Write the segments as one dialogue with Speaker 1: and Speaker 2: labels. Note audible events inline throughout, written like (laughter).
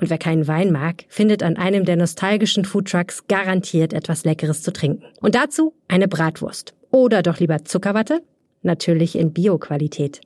Speaker 1: und wer keinen Wein mag, findet an einem der nostalgischen Foodtrucks garantiert etwas Leckeres zu trinken. Und dazu eine Bratwurst. Oder doch lieber Zuckerwatte? Natürlich in Bio-Qualität.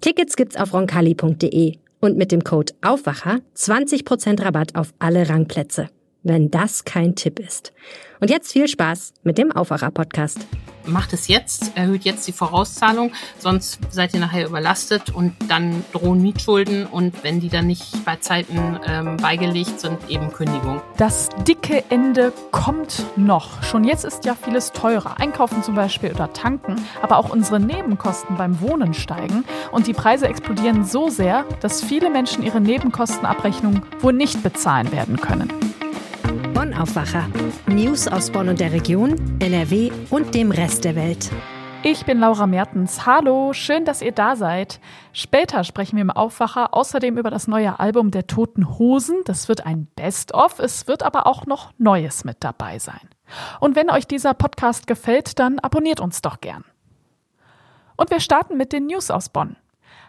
Speaker 1: Tickets gibt's auf roncalli.de und mit dem Code Aufwacher 20% Rabatt auf alle Rangplätze. Wenn das kein Tipp ist. Und jetzt viel Spaß mit dem Aufwacher-Podcast
Speaker 2: macht es jetzt, erhöht jetzt die Vorauszahlung, sonst seid ihr nachher überlastet und dann drohen Mietschulden und wenn die dann nicht bei Zeiten ähm, beigelegt sind, eben Kündigung.
Speaker 3: Das dicke Ende kommt noch. Schon jetzt ist ja vieles teurer. Einkaufen zum Beispiel oder tanken, aber auch unsere Nebenkosten beim Wohnen steigen und die Preise explodieren so sehr, dass viele Menschen ihre Nebenkostenabrechnung wohl nicht bezahlen werden können.
Speaker 1: Bonn Aufwacher. News aus Bonn und der Region, NRW und dem Rest der Welt.
Speaker 3: Ich bin Laura Mertens. Hallo, schön, dass ihr da seid. Später sprechen wir im Aufwacher außerdem über das neue Album der Toten Hosen. Das wird ein Best-of. Es wird aber auch noch Neues mit dabei sein. Und wenn euch dieser Podcast gefällt, dann abonniert uns doch gern. Und wir starten mit den News aus Bonn.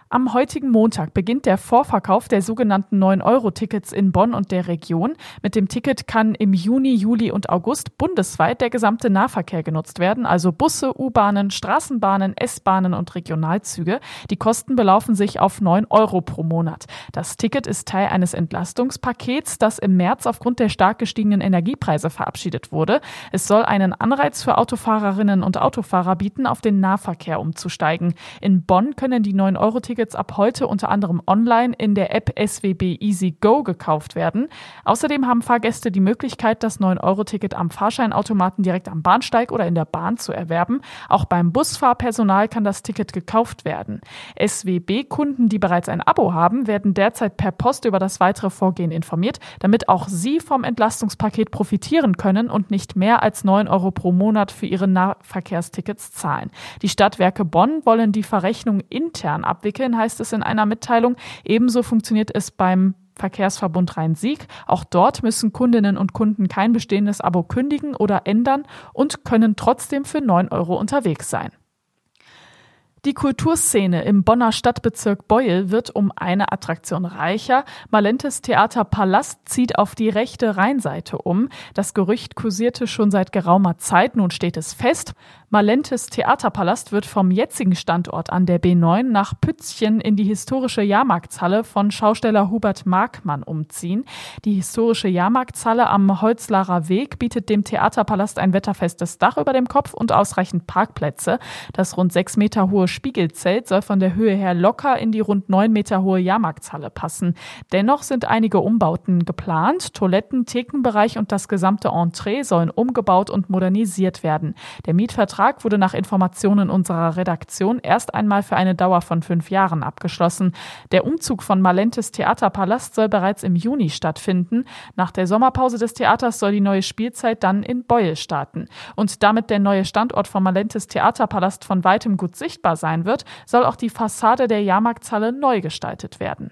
Speaker 3: Am heutigen Montag beginnt der Vorverkauf der sogenannten 9-Euro-Tickets in Bonn und der Region. Mit dem Ticket kann im Juni, Juli und August bundesweit der gesamte Nahverkehr genutzt werden, also Busse, U-Bahnen, Straßenbahnen, S-Bahnen und Regionalzüge. Die Kosten belaufen sich auf 9 Euro pro Monat. Das Ticket ist Teil eines Entlastungspakets, das im März aufgrund der stark gestiegenen Energiepreise verabschiedet wurde. Es soll einen Anreiz für Autofahrerinnen und Autofahrer bieten, auf den Nahverkehr umzusteigen. In Bonn können die 9-Euro-Tickets Tickets ab heute unter anderem online in der App SWB Easy Go gekauft werden. Außerdem haben Fahrgäste die Möglichkeit, das 9-Euro-Ticket am Fahrscheinautomaten direkt am Bahnsteig oder in der Bahn zu erwerben. Auch beim Busfahrpersonal kann das Ticket gekauft werden. SWB-Kunden, die bereits ein Abo haben, werden derzeit per Post über das weitere Vorgehen informiert, damit auch sie vom Entlastungspaket profitieren können und nicht mehr als 9 Euro pro Monat für ihre Nahverkehrstickets zahlen. Die Stadtwerke Bonn wollen die Verrechnung intern abwickeln entwickeln, heißt es in einer Mitteilung. Ebenso funktioniert es beim Verkehrsverbund Rhein-Sieg. Auch dort müssen Kundinnen und Kunden kein bestehendes Abo kündigen oder ändern und können trotzdem für 9 Euro unterwegs sein. Die Kulturszene im Bonner Stadtbezirk Beuel wird um eine Attraktion reicher. Malentes Theater Palast zieht auf die rechte Rheinseite um. Das Gerücht kursierte schon seit geraumer Zeit, nun steht es fest. Malentes Theaterpalast wird vom jetzigen Standort an der B9 nach Pützchen in die historische Jahrmarktshalle von Schausteller Hubert Markmann umziehen. Die historische Jahrmarktshalle am Holzlarer Weg bietet dem Theaterpalast ein wetterfestes Dach über dem Kopf und ausreichend Parkplätze. Das rund sechs Meter hohe Spiegelzelt soll von der Höhe her locker in die rund neun Meter hohe Jahrmarktshalle passen. Dennoch sind einige Umbauten geplant. Toiletten, Thekenbereich und das gesamte Entree sollen umgebaut und modernisiert werden. Der Mietvertrag Vertrag wurde nach Informationen unserer Redaktion erst einmal für eine Dauer von fünf Jahren abgeschlossen. Der Umzug von Malentes Theaterpalast soll bereits im Juni stattfinden. Nach der Sommerpause des Theaters soll die neue Spielzeit dann in Beuel starten. Und damit der neue Standort von Malentes Theaterpalast von weitem gut sichtbar sein wird, soll auch die Fassade der Jahrmarktshalle neu gestaltet werden.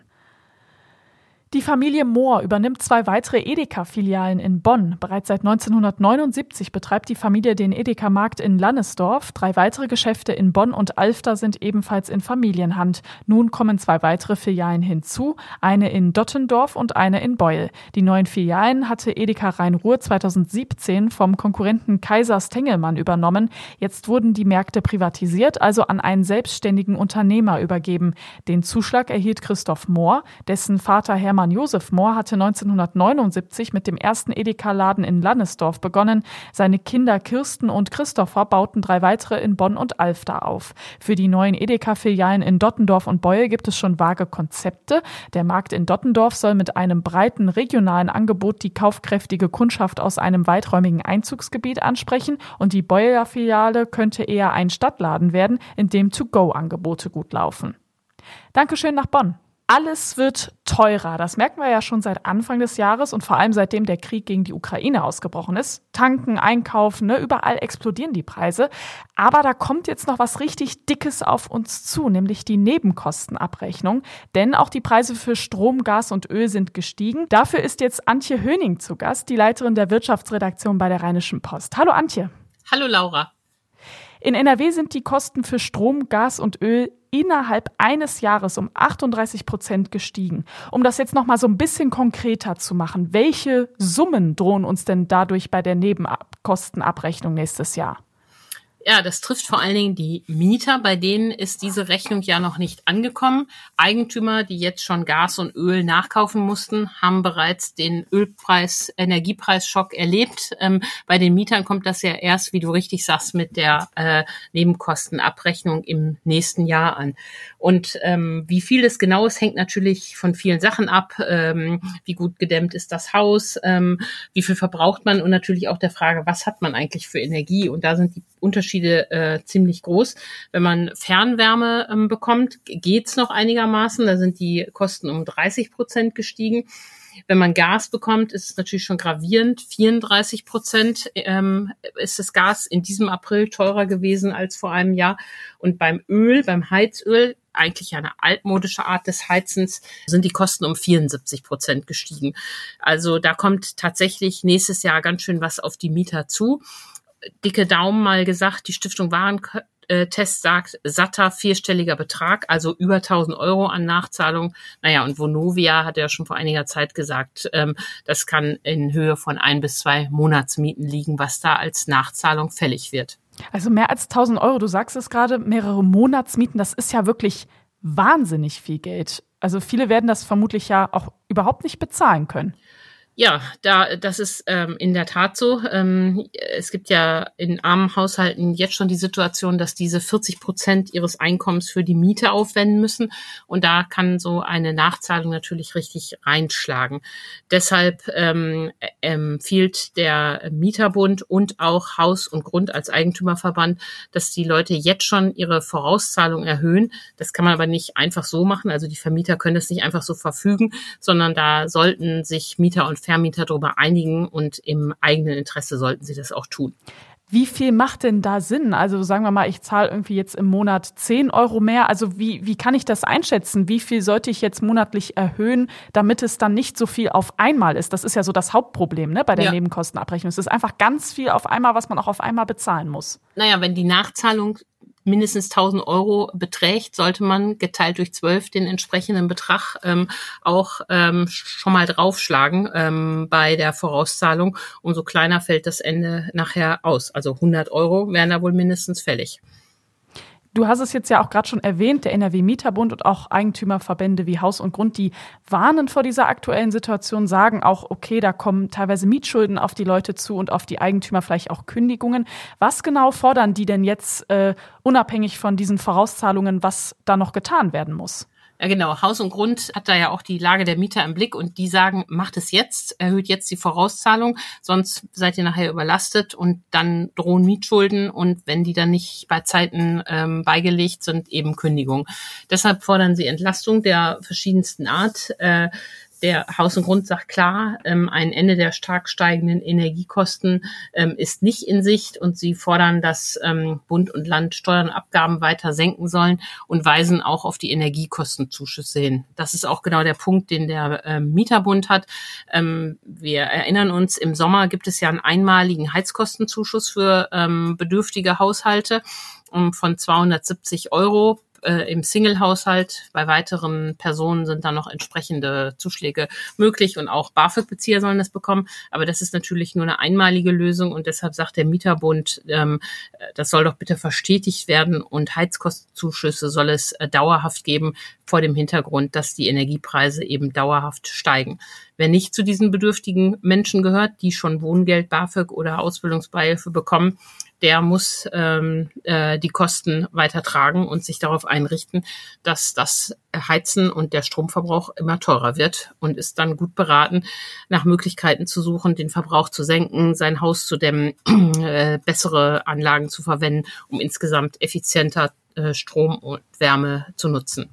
Speaker 3: Die Familie Mohr übernimmt zwei weitere Edeka-Filialen in Bonn. Bereits seit 1979 betreibt die Familie den Edeka-Markt in Lannesdorf. Drei weitere Geschäfte in Bonn und Alfter sind ebenfalls in Familienhand. Nun kommen zwei weitere Filialen hinzu, eine in Dottendorf und eine in Beul. Die neuen Filialen hatte Edeka Rhein-Ruhr 2017 vom Konkurrenten Kaisers Tengelmann übernommen. Jetzt wurden die Märkte privatisiert, also an einen selbstständigen Unternehmer übergeben. Den Zuschlag erhielt Christoph Mohr, dessen Vater Hermann Hermann Josef Mohr hatte 1979 mit dem ersten Edeka-Laden in Lannesdorf begonnen. Seine Kinder Kirsten und Christopher bauten drei weitere in Bonn und Alfter auf. Für die neuen Edeka-Filialen in Dottendorf und Beul gibt es schon vage Konzepte. Der Markt in Dottendorf soll mit einem breiten regionalen Angebot die kaufkräftige Kundschaft aus einem weiträumigen Einzugsgebiet ansprechen und die Beuler Filiale könnte eher ein Stadtladen werden, in dem To-Go-Angebote gut laufen. Dankeschön nach Bonn. Alles wird teurer. Das merken wir ja schon seit Anfang des Jahres und vor allem seitdem der Krieg gegen die Ukraine ausgebrochen ist. Tanken, einkaufen, ne, überall explodieren die Preise. Aber da kommt jetzt noch was richtig Dickes auf uns zu, nämlich die Nebenkostenabrechnung. Denn auch die Preise für Strom, Gas und Öl sind gestiegen. Dafür ist jetzt Antje Höning zu Gast, die Leiterin der Wirtschaftsredaktion bei der Rheinischen Post. Hallo Antje.
Speaker 2: Hallo Laura.
Speaker 3: In NRW sind die Kosten für Strom, Gas und Öl innerhalb eines Jahres um 38 Prozent gestiegen. Um das jetzt noch mal so ein bisschen konkreter zu machen, welche Summen drohen uns denn dadurch bei der Nebenkostenabrechnung nächstes Jahr?
Speaker 2: Ja, das trifft vor allen Dingen die Mieter, bei denen ist diese Rechnung ja noch nicht angekommen. Eigentümer, die jetzt schon Gas und Öl nachkaufen mussten, haben bereits den Ölpreis, Energiepreisschock erlebt. Ähm, bei den Mietern kommt das ja erst, wie du richtig sagst, mit der äh, Nebenkostenabrechnung im nächsten Jahr an. Und ähm, wie viel es genau ist, hängt natürlich von vielen Sachen ab. Ähm, wie gut gedämmt ist das Haus? Ähm, wie viel verbraucht man? Und natürlich auch der Frage, was hat man eigentlich für Energie? Und da sind die Unterschiede äh, ziemlich groß. Wenn man Fernwärme ähm, bekommt, geht's noch einigermaßen. Da sind die Kosten um 30 Prozent gestiegen. Wenn man Gas bekommt, ist es natürlich schon gravierend. 34 Prozent ähm, ist das Gas in diesem April teurer gewesen als vor einem Jahr. Und beim Öl, beim Heizöl, eigentlich eine altmodische Art des Heizens, sind die Kosten um 74 Prozent gestiegen. Also da kommt tatsächlich nächstes Jahr ganz schön was auf die Mieter zu dicke Daumen mal gesagt, die Stiftung Warentest sagt satter vierstelliger Betrag, also über 1000 Euro an Nachzahlung. Naja, und Vonovia hat ja schon vor einiger Zeit gesagt, ähm, das kann in Höhe von ein bis zwei Monatsmieten liegen, was da als Nachzahlung fällig wird.
Speaker 3: Also mehr als 1000 Euro, du sagst es gerade, mehrere Monatsmieten, das ist ja wirklich wahnsinnig viel Geld. Also viele werden das vermutlich ja auch überhaupt nicht bezahlen können.
Speaker 2: Ja, da das ist ähm, in der Tat so. Ähm, es gibt ja in armen Haushalten jetzt schon die Situation, dass diese 40 Prozent ihres Einkommens für die Miete aufwenden müssen. Und da kann so eine Nachzahlung natürlich richtig reinschlagen. Deshalb ähm, empfiehlt der Mieterbund und auch Haus und Grund als Eigentümerverband, dass die Leute jetzt schon ihre Vorauszahlung erhöhen. Das kann man aber nicht einfach so machen. Also die Vermieter können das nicht einfach so verfügen, sondern da sollten sich Mieter und Vermieter darüber einigen und im eigenen Interesse sollten sie das auch tun.
Speaker 3: Wie viel macht denn da Sinn? Also sagen wir mal, ich zahle irgendwie jetzt im Monat 10 Euro mehr. Also wie, wie kann ich das einschätzen? Wie viel sollte ich jetzt monatlich erhöhen, damit es dann nicht so viel auf einmal ist? Das ist ja so das Hauptproblem ne, bei der ja. Nebenkostenabrechnung. Es ist einfach ganz viel auf einmal, was man auch auf einmal bezahlen muss.
Speaker 2: Naja, wenn die Nachzahlung mindestens 1000 Euro beträgt, sollte man geteilt durch zwölf den entsprechenden Betrag ähm, auch ähm, schon mal draufschlagen ähm, bei der Vorauszahlung. Umso kleiner fällt das Ende nachher aus. Also 100 Euro wären da wohl mindestens fällig.
Speaker 3: Du hast es jetzt ja auch gerade schon erwähnt, der NRW Mieterbund und auch Eigentümerverbände wie Haus und Grund, die warnen vor dieser aktuellen Situation, sagen auch, okay, da kommen teilweise Mietschulden auf die Leute zu und auf die Eigentümer vielleicht auch Kündigungen. Was genau fordern die denn jetzt äh, unabhängig von diesen Vorauszahlungen, was da noch getan werden muss?
Speaker 2: Ja, genau. Haus und Grund hat da ja auch die Lage der Mieter im Blick und die sagen, macht es jetzt, erhöht jetzt die Vorauszahlung, sonst seid ihr nachher überlastet und dann drohen Mietschulden und wenn die dann nicht bei Zeiten ähm, beigelegt sind, eben Kündigung. Deshalb fordern sie Entlastung der verschiedensten Art. Äh, der Haus und Grund sagt klar, ähm, ein Ende der stark steigenden Energiekosten ähm, ist nicht in Sicht und sie fordern, dass ähm, Bund und Land Steuern und Abgaben weiter senken sollen und weisen auch auf die Energiekostenzuschüsse hin. Das ist auch genau der Punkt, den der ähm, Mieterbund hat. Ähm, wir erinnern uns, im Sommer gibt es ja einen einmaligen Heizkostenzuschuss für ähm, bedürftige Haushalte von 270 Euro äh, im Single-Haushalt. Bei weiteren Personen sind da noch entsprechende Zuschläge möglich und auch BAföG-Bezieher sollen das bekommen. Aber das ist natürlich nur eine einmalige Lösung und deshalb sagt der Mieterbund, ähm, das soll doch bitte verstetigt werden und Heizkostenzuschüsse soll es äh, dauerhaft geben vor dem Hintergrund, dass die Energiepreise eben dauerhaft steigen. Wer nicht zu diesen bedürftigen Menschen gehört, die schon Wohngeld, BAföG oder Ausbildungsbeihilfe bekommen, der muss ähm, äh, die Kosten weiter tragen und sich darauf einrichten, dass das Heizen und der Stromverbrauch immer teurer wird und ist dann gut beraten, nach Möglichkeiten zu suchen, den Verbrauch zu senken, sein Haus zu dämmen, (clears throat) äh, bessere Anlagen zu verwenden, um insgesamt effizienter äh, Strom und Wärme zu nutzen.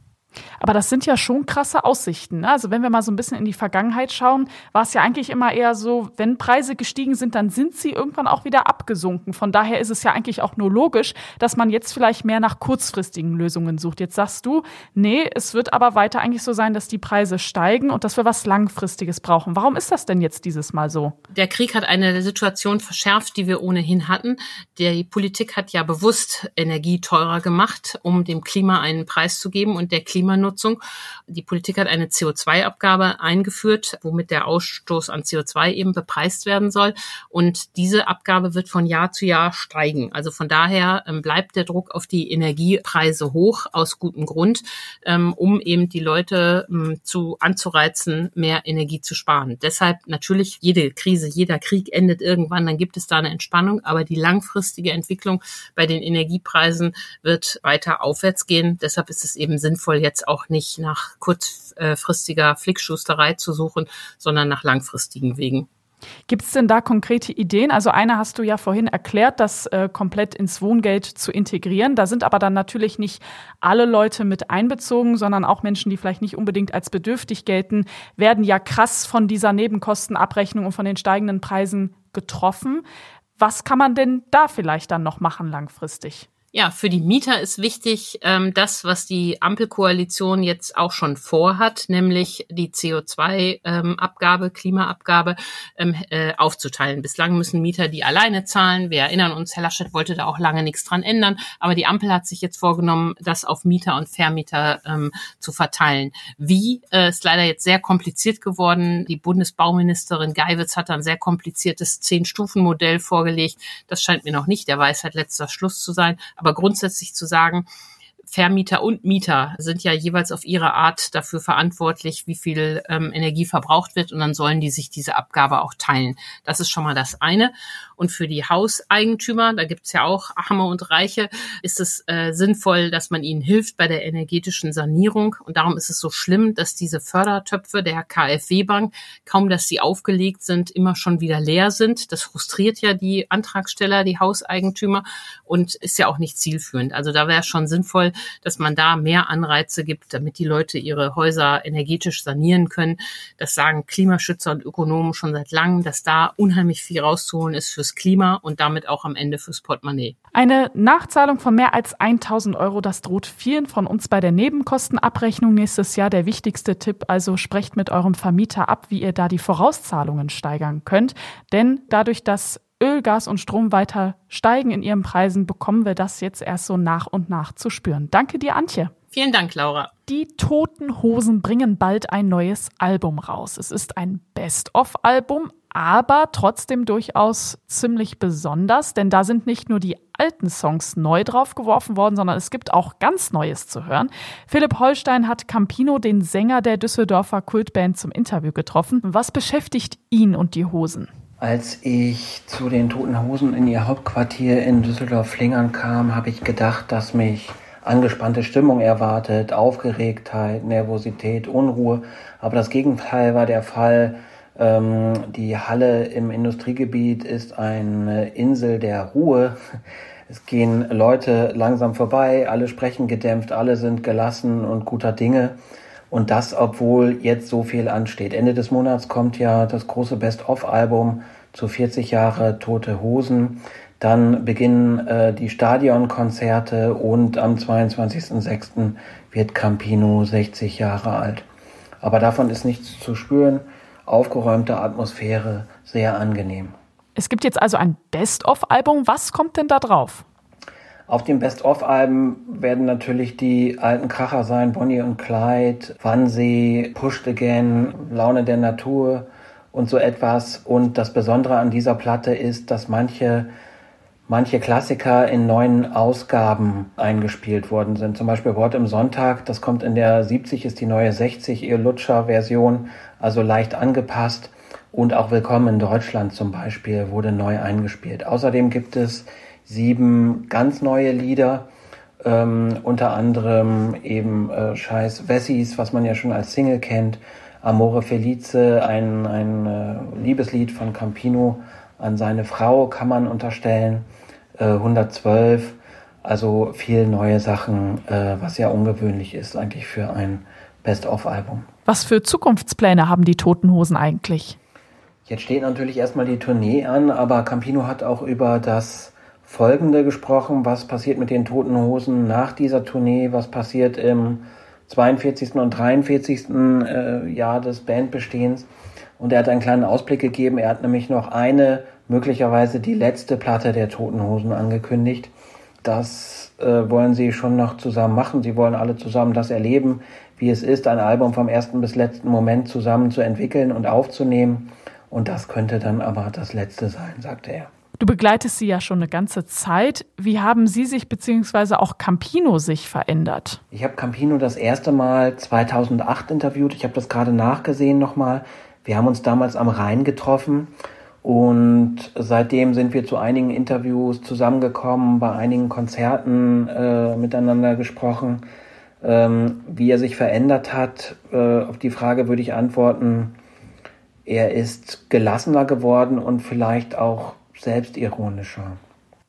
Speaker 3: Aber das sind ja schon krasse Aussichten. Ne? Also wenn wir mal so ein bisschen in die Vergangenheit schauen, war es ja eigentlich immer eher so, wenn Preise gestiegen sind, dann sind sie irgendwann auch wieder abgesunken. Von daher ist es ja eigentlich auch nur logisch, dass man jetzt vielleicht mehr nach kurzfristigen Lösungen sucht. Jetzt sagst du, nee, es wird aber weiter eigentlich so sein, dass die Preise steigen und dass wir was Langfristiges brauchen. Warum ist das denn jetzt dieses Mal so?
Speaker 2: Der Krieg hat eine Situation verschärft, die wir ohnehin hatten. Die Politik hat ja bewusst Energie teurer gemacht, um dem Klima einen Preis zu geben und der Klimanutzung. Die Politik hat eine CO2-Abgabe eingeführt, womit der Ausstoß an CO2 eben bepreist werden soll. Und diese Abgabe wird von Jahr zu Jahr steigen. Also von daher ähm, bleibt der Druck auf die Energiepreise hoch, aus gutem Grund, ähm, um eben die Leute ähm, zu anzureizen, mehr Energie zu sparen. Deshalb natürlich jede Krise, jeder Krieg endet irgendwann, dann gibt es da eine Entspannung, aber die langfristige Entwicklung bei den Energiepreisen wird weiter aufwärts gehen. Deshalb ist es eben sinnvoll, jetzt auch nicht nach kurzfristiger Flickschusterei zu suchen, sondern nach langfristigen Wegen.
Speaker 3: Gibt es denn da konkrete Ideen? Also eine hast du ja vorhin erklärt, das äh, komplett ins Wohngeld zu integrieren. Da sind aber dann natürlich nicht alle Leute mit einbezogen, sondern auch Menschen, die vielleicht nicht unbedingt als bedürftig gelten, werden ja krass von dieser Nebenkostenabrechnung und von den steigenden Preisen getroffen. Was kann man denn da vielleicht dann noch machen langfristig?
Speaker 2: Ja, für die Mieter ist wichtig, ähm, das, was die Ampelkoalition jetzt auch schon vorhat, nämlich die CO2-Abgabe, ähm, Klimaabgabe ähm, äh, aufzuteilen. Bislang müssen Mieter die alleine zahlen. Wir erinnern uns, Herr Laschet wollte da auch lange nichts dran ändern, aber die Ampel hat sich jetzt vorgenommen, das auf Mieter und Vermieter ähm, zu verteilen. Wie äh, ist leider jetzt sehr kompliziert geworden. Die Bundesbauministerin Geiwitz hat ein sehr kompliziertes Zehn-Stufen-Modell vorgelegt. Das scheint mir noch nicht der Weisheit letzter Schluss zu sein aber grundsätzlich zu sagen, Vermieter und Mieter sind ja jeweils auf ihre Art dafür verantwortlich, wie viel ähm, Energie verbraucht wird und dann sollen die sich diese Abgabe auch teilen. Das ist schon mal das eine. Und für die Hauseigentümer, da gibt's ja auch Arme und Reiche, ist es äh, sinnvoll, dass man ihnen hilft bei der energetischen Sanierung. Und darum ist es so schlimm, dass diese Fördertöpfe der KfW-Bank, kaum dass sie aufgelegt sind, immer schon wieder leer sind. Das frustriert ja die Antragsteller, die Hauseigentümer und ist ja auch nicht zielführend. Also da wäre schon sinnvoll, dass man da mehr Anreize gibt, damit die Leute ihre Häuser energetisch sanieren können. Das sagen Klimaschützer und Ökonomen schon seit langem, dass da unheimlich viel rauszuholen ist fürs Klima und damit auch am Ende fürs Portemonnaie.
Speaker 3: Eine Nachzahlung von mehr als 1000 Euro, das droht vielen von uns bei der Nebenkostenabrechnung nächstes Jahr. Der wichtigste Tipp also sprecht mit eurem Vermieter ab, wie ihr da die Vorauszahlungen steigern könnt. Denn dadurch, dass Öl, Gas und Strom weiter steigen in ihren Preisen, bekommen wir das jetzt erst so nach und nach zu spüren. Danke dir, Antje.
Speaker 2: Vielen Dank, Laura.
Speaker 3: Die Toten Hosen bringen bald ein neues Album raus. Es ist ein Best-of-Album, aber trotzdem durchaus ziemlich besonders, denn da sind nicht nur die alten Songs neu draufgeworfen worden, sondern es gibt auch ganz Neues zu hören. Philipp Holstein hat Campino, den Sänger der Düsseldorfer Kultband, zum Interview getroffen. Was beschäftigt ihn und die Hosen?
Speaker 4: Als ich zu den Toten Hosen in ihr Hauptquartier in Düsseldorf-Flingern kam, habe ich gedacht, dass mich angespannte Stimmung erwartet, Aufgeregtheit, Nervosität, Unruhe. Aber das Gegenteil war der Fall. Ähm, die Halle im Industriegebiet ist eine Insel der Ruhe. Es gehen Leute langsam vorbei, alle sprechen gedämpft, alle sind gelassen und guter Dinge. Und das, obwohl jetzt so viel ansteht. Ende des Monats kommt ja das große Best-of-Album zu 40 Jahre Tote Hosen. Dann beginnen äh, die Stadionkonzerte und am 22.06. wird Campino 60 Jahre alt. Aber davon ist nichts zu spüren. Aufgeräumte Atmosphäre, sehr angenehm.
Speaker 3: Es gibt jetzt also ein Best-of-Album. Was kommt denn da drauf?
Speaker 4: Auf den Best-of-Alben werden natürlich die alten Kracher sein, Bonnie und Clyde, Wannsee, Pushed Again, Laune der Natur und so etwas. Und das Besondere an dieser Platte ist, dass manche manche Klassiker in neuen Ausgaben eingespielt worden sind. Zum Beispiel Wort im Sonntag, das kommt in der 70, ist die neue 60 ihr Lutscher-Version, also leicht angepasst. Und auch Willkommen in Deutschland zum Beispiel wurde neu eingespielt. Außerdem gibt es sieben ganz neue Lieder, ähm, unter anderem eben äh, Scheiß Wessis, was man ja schon als Single kennt, Amore Felice, ein, ein äh, Liebeslied von Campino. An seine Frau kann man unterstellen, äh, 112, Also viel neue Sachen, äh, was ja ungewöhnlich ist eigentlich für ein Best-of-Album.
Speaker 3: Was für Zukunftspläne haben die Toten Hosen eigentlich?
Speaker 4: Jetzt steht natürlich erstmal die Tournee an, aber Campino hat auch über das Folgende gesprochen. Was passiert mit den Toten Hosen nach dieser Tournee? Was passiert im 42. und 43. Äh, Jahr des Bandbestehens? Und er hat einen kleinen Ausblick gegeben. Er hat nämlich noch eine, möglicherweise die letzte Platte der Toten Hosen angekündigt. Das äh, wollen sie schon noch zusammen machen. Sie wollen alle zusammen das erleben, wie es ist, ein Album vom ersten bis letzten Moment zusammen zu entwickeln und aufzunehmen. Und das könnte dann aber das letzte sein, sagte er.
Speaker 3: Du begleitest sie ja schon eine ganze Zeit. Wie haben Sie sich bzw. auch Campino sich verändert?
Speaker 4: Ich habe Campino das erste Mal 2008 interviewt. Ich habe das gerade nachgesehen nochmal. Wir haben uns damals am Rhein getroffen und seitdem sind wir zu einigen Interviews zusammengekommen, bei einigen Konzerten äh, miteinander gesprochen. Ähm, wie er sich verändert hat, äh, auf die Frage würde ich antworten, er ist gelassener geworden und vielleicht auch selbstironischer.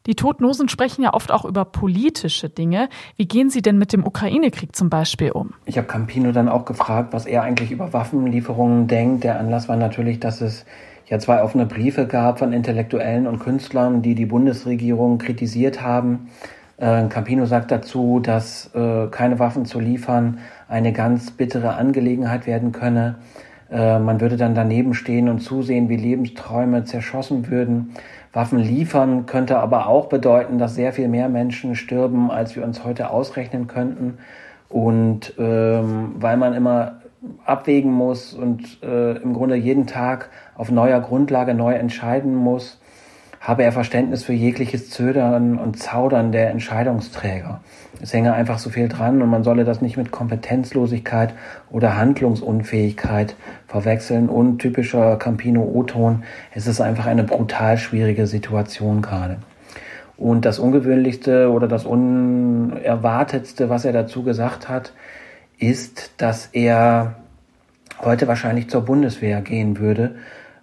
Speaker 3: Die Totnosen sprechen ja oft auch über politische Dinge. Wie gehen Sie denn mit dem Ukraine-Krieg zum Beispiel um?
Speaker 4: Ich habe Campino dann auch gefragt, was er eigentlich über Waffenlieferungen denkt. Der Anlass war natürlich, dass es ja zwei offene Briefe gab von Intellektuellen und Künstlern, die die Bundesregierung kritisiert haben. Äh, Campino sagt dazu, dass äh, keine Waffen zu liefern eine ganz bittere Angelegenheit werden könne. Äh, man würde dann daneben stehen und zusehen, wie Lebensträume zerschossen würden. Waffen liefern könnte aber auch bedeuten, dass sehr viel mehr Menschen stirben, als wir uns heute ausrechnen könnten. Und ähm, weil man immer abwägen muss und äh, im Grunde jeden Tag auf neuer Grundlage neu entscheiden muss, habe er Verständnis für jegliches Zödern und Zaudern der Entscheidungsträger. Es hänge einfach so viel dran und man solle das nicht mit Kompetenzlosigkeit oder Handlungsunfähigkeit verwechseln. Und typischer Campino-O-Ton, es ist einfach eine brutal schwierige Situation gerade. Und das Ungewöhnlichste oder das Unerwartetste, was er dazu gesagt hat, ist, dass er heute wahrscheinlich zur Bundeswehr gehen würde,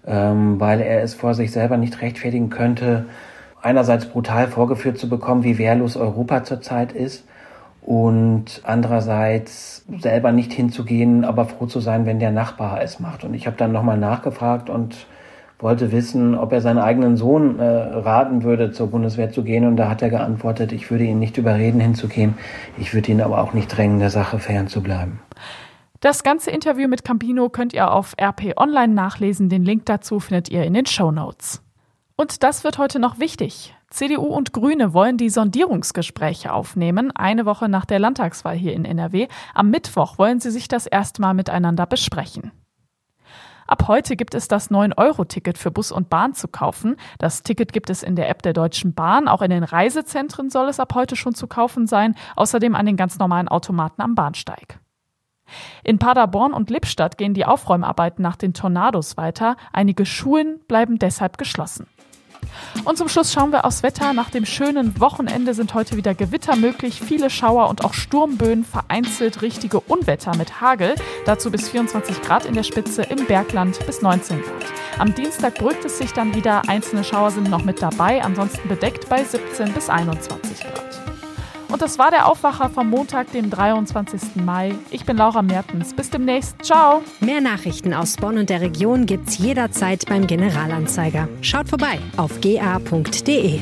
Speaker 4: ähm, weil er es vor sich selber nicht rechtfertigen könnte, einerseits brutal vorgeführt zu bekommen, wie wehrlos Europa zurzeit ist und andererseits selber nicht hinzugehen, aber froh zu sein, wenn der Nachbar es macht. Und ich habe dann nochmal nachgefragt und wollte wissen, ob er seinen eigenen Sohn äh, raten würde, zur Bundeswehr zu gehen. Und da hat er geantwortet, ich würde ihn nicht überreden, hinzugehen. Ich würde ihn aber auch nicht drängen, der Sache fernzubleiben.
Speaker 3: Das ganze Interview mit Campino könnt ihr auf RP Online nachlesen. Den Link dazu findet ihr in den Show Notes. Und das wird heute noch wichtig. CDU und Grüne wollen die Sondierungsgespräche aufnehmen, eine Woche nach der Landtagswahl hier in NRW. Am Mittwoch wollen sie sich das erstmal miteinander besprechen. Ab heute gibt es das 9-Euro-Ticket für Bus und Bahn zu kaufen. Das Ticket gibt es in der App der Deutschen Bahn. Auch in den Reisezentren soll es ab heute schon zu kaufen sein. Außerdem an den ganz normalen Automaten am Bahnsteig. In Paderborn und Lippstadt gehen die Aufräumarbeiten nach den Tornados weiter. Einige Schulen bleiben deshalb geschlossen. Und zum Schluss schauen wir aufs Wetter. Nach dem schönen Wochenende sind heute wieder Gewitter möglich, viele Schauer und auch Sturmböen, vereinzelt richtige Unwetter mit Hagel. Dazu bis 24 Grad in der Spitze, im Bergland bis 19 Grad. Am Dienstag beruhigt es sich dann wieder, einzelne Schauer sind noch mit dabei, ansonsten bedeckt bei 17 bis 21 Grad. Und das war der Aufwacher vom Montag, dem 23. Mai. Ich bin Laura Mertens. Bis demnächst. Ciao.
Speaker 1: Mehr Nachrichten aus Bonn und der Region gibt's jederzeit beim Generalanzeiger. Schaut vorbei auf ga.de.